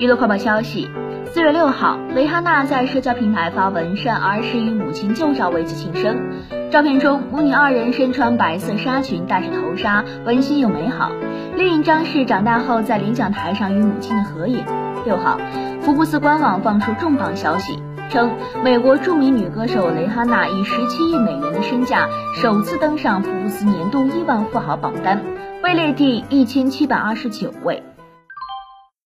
娱乐快报消息四月六号蕾哈娜在社交平台发文晒儿时与母亲旧照为其庆生。照片中母女二人身穿白色纱裙戴着头纱温馨又美好。另一张是长大后在领奖台上与母亲的合影。六号福布斯官网放出重磅消息称美国著名女歌手蕾哈娜以十七亿美元的身价首次登上福布斯年度亿万富豪榜单位列第一千七百二十九位。